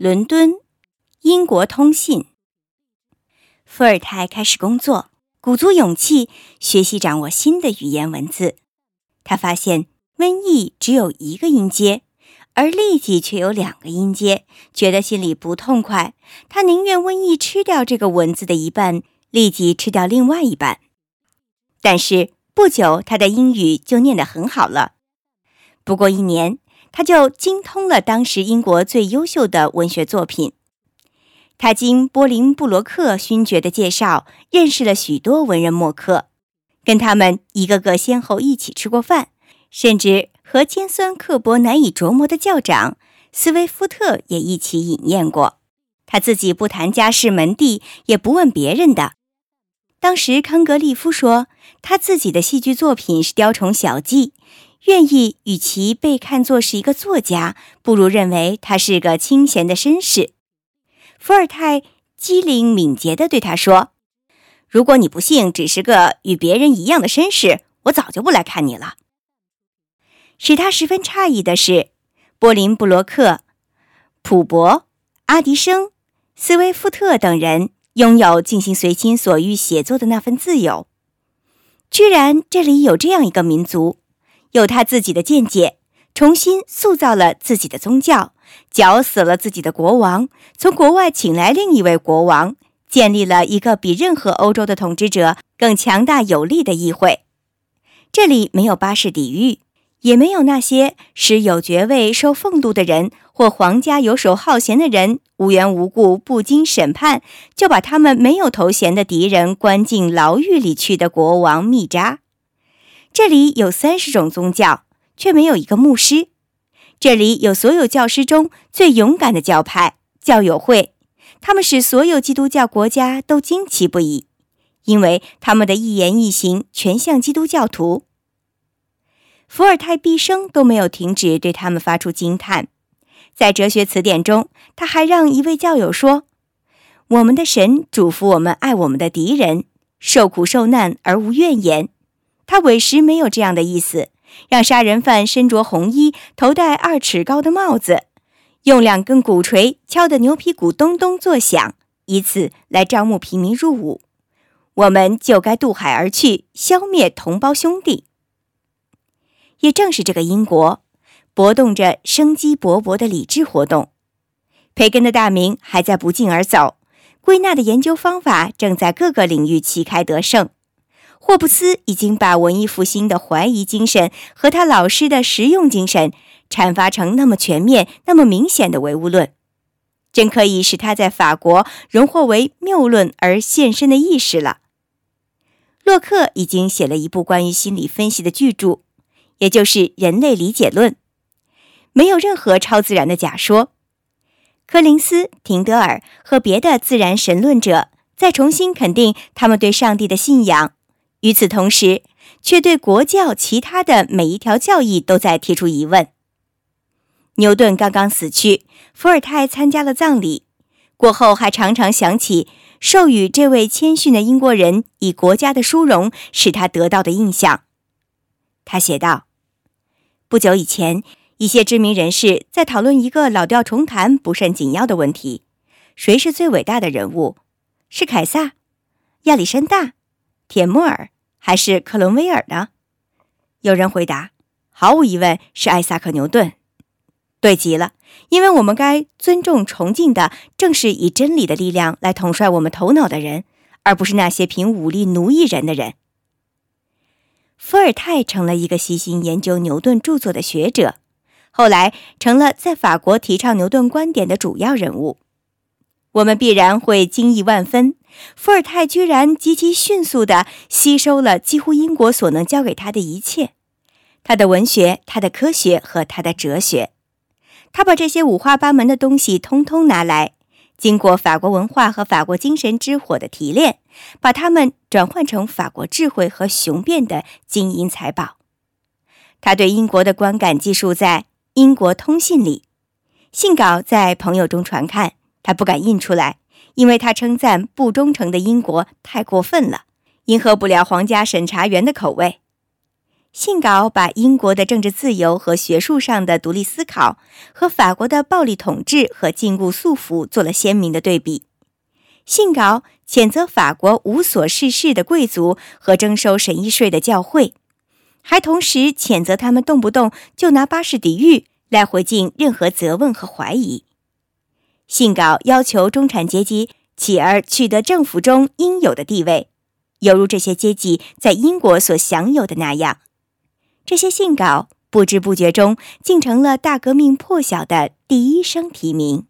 伦敦，英国通信。伏尔泰开始工作，鼓足勇气学习掌握新的语言文字。他发现瘟疫只有一个音阶，而痢疾却有两个音阶，觉得心里不痛快。他宁愿瘟疫吃掉这个文字的一半，痢疾吃掉另外一半。但是不久，他的英语就念得很好了。不过一年，他就精通了当时英国最优秀的文学作品。他经波林布罗克勋爵的介绍，认识了许多文人墨客，跟他们一个个先后一起吃过饭，甚至和尖酸刻薄、难以琢磨的教长斯威夫特也一起饮宴过。他自己不谈家世门第，也不问别人的。当时康格利夫说，他自己的戏剧作品是雕虫小技，愿意与其被看作是一个作家，不如认为他是个清闲的绅士。伏尔泰机灵敏捷地对他说：“如果你不幸只是个与别人一样的绅士，我早就不来看你了。”使他十分诧异的是，波林布罗克、普伯、阿迪生、斯威夫特等人拥有进行随心所欲写作的那份自由。居然这里有这样一个民族，有他自己的见解，重新塑造了自己的宗教。绞死了自己的国王，从国外请来另一位国王，建立了一个比任何欧洲的统治者更强大有力的议会。这里没有巴士底狱，也没有那些使有爵位、受俸禄的人或皇家游手好闲的人无缘无故不经审判就把他们没有头衔的敌人关进牢狱里去的国王密扎。这里有三十种宗教，却没有一个牧师。这里有所有教师中最勇敢的教派——教友会，他们使所有基督教国家都惊奇不已，因为他们的一言一行全像基督教徒。伏尔泰毕生都没有停止对他们发出惊叹。在哲学词典中，他还让一位教友说：“我们的神嘱咐我们爱我们的敌人，受苦受难而无怨言。”他委实没有这样的意思。让杀人犯身着红衣，头戴二尺高的帽子，用两根鼓槌敲得牛皮鼓咚咚作响，以此来招募平民入伍。我们就该渡海而去，消灭同胞兄弟。也正是这个英国，搏动着生机勃勃的理智活动。培根的大名还在不胫而走，归纳的研究方法正在各个领域旗开得胜。霍布斯已经把文艺复兴的怀疑精神和他老师的实用精神阐发成那么全面、那么明显的唯物论，真可以使他在法国荣获为谬论而现身的意识了。洛克已经写了一部关于心理分析的巨著，也就是《人类理解论》，没有任何超自然的假说。柯林斯、廷德尔和别的自然神论者再重新肯定他们对上帝的信仰。与此同时，却对国教其他的每一条教义都在提出疑问。牛顿刚刚死去，伏尔泰参加了葬礼，过后还常常想起授予这位谦逊的英国人以国家的殊荣使他得到的印象。他写道：“不久以前，一些知名人士在讨论一个老调重弹、不甚紧要的问题：谁是最伟大的人物？是凯撒、亚历山大？”铁木尔还是克伦威尔呢？有人回答：“毫无疑问是艾萨克·牛顿。”对极了，因为我们该尊重崇敬的正是以真理的力量来统帅我们头脑的人，而不是那些凭武力奴役人的人。伏尔泰成了一个悉心研究牛顿著作的学者，后来成了在法国提倡牛顿观点的主要人物。我们必然会惊异万分。伏尔泰居然极其迅速地吸收了几乎英国所能教给他的一切，他的文学、他的科学和他的哲学。他把这些五花八门的东西通通拿来，经过法国文化和法国精神之火的提炼，把它们转换成法国智慧和雄辩的金银财宝。他对英国的观感记述在《英国通信》里，信稿在朋友中传看，他不敢印出来。因为他称赞不忠诚的英国太过分了，迎合不了皇家审查员的口味。信稿把英国的政治自由和学术上的独立思考，和法国的暴力统治和禁锢束缚做了鲜明的对比。信稿谴责法国无所事事的贵族和征收神医税的教会，还同时谴责他们动不动就拿巴士底狱来回敬任何责问和怀疑。信稿要求中产阶级起而取得政府中应有的地位，犹如这些阶级在英国所享有的那样。这些信稿不知不觉中竟成了大革命破晓的第一声提名。